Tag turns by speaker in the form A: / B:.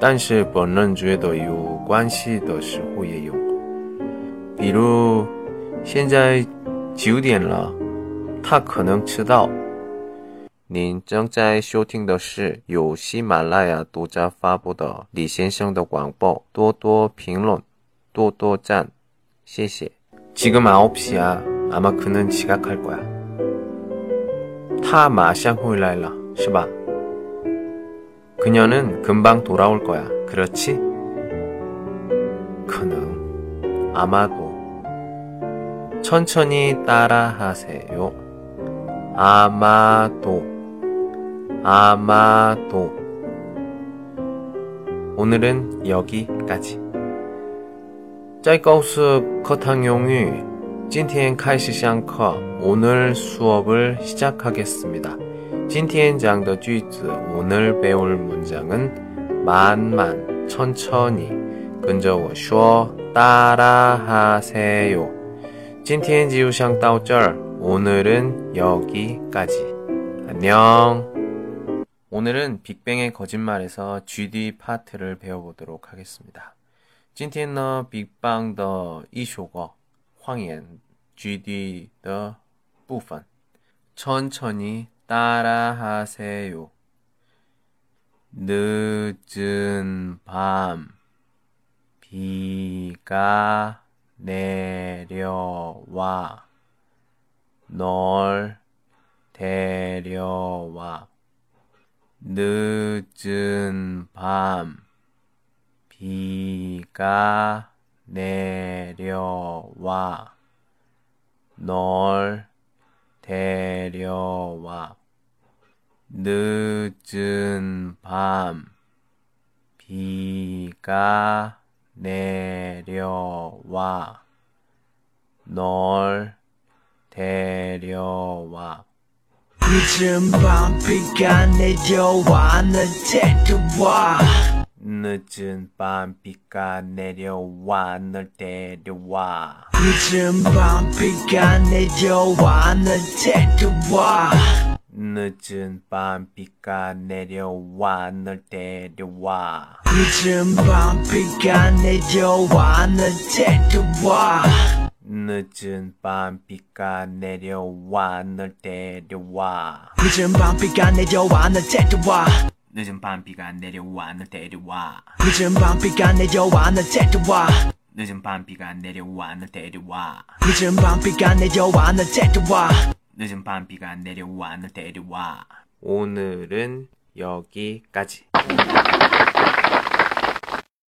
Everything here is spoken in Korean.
A: 但是本人觉得有关系的时候也用。比如现在九点了，他可能迟到。您正在收听的是由喜马拉雅独家发布的李先生的广播，多多评论，多多赞，谢谢。 지금 9시야. 아마 그는 지각할 거야. 他马上回来了,是吧? 그녀는 금방 돌아올 거야. 그렇지? 그능. 아마도. 천천히 따라하세요. 아마도. 아마도. 오늘은 여기까지. 在高습 커탕용이 찐티엔 카이시 샹커 오늘 수업을 시작하겠습니다. 今天讲的句子，오늘배울문장은만만천천히跟着我说，따라하세요。今天就上到这儿。오늘은여기까지안녕 오늘은 빅뱅의 거짓말에서 GD 파트를 배워보도록 하겠습니다. 今天呢，BigBang 的一首歌方言 GD 的部分，천천히 따라하세요。 늦은 밤 비가 내려와. 널 데려와. 늦은 밤 비가 내려와. 널 데려와 늦은 밤 비가 내려와. 널 데려와.
B: 늦은 밤 비가 내려와. 널 데려와.
A: 늦은 밤 비가 내려와. 널 데려와.
B: 늦은 밤 비가 내려와. 널 데려와
A: 늦은 밤 비가 내려와 널 데려와.
B: 늦은 밤 비가 내려와 널 데려와.
A: 늦은 밤 비가 내려와 널 데려와.
B: 늦은 밤 비가 내려와 널 데려와.
A: 늦은 밤 비가 내려와 널 데려와.
B: 늦은 밤 비가 내려와 널 데려와.
A: 늦은 밤 비가 내려와 널 데려와.
B: 늦은 밤 비가 내려와 널 데려와
A: 늦은 밤 비가 내려와 널 데려와 오늘은 여기까지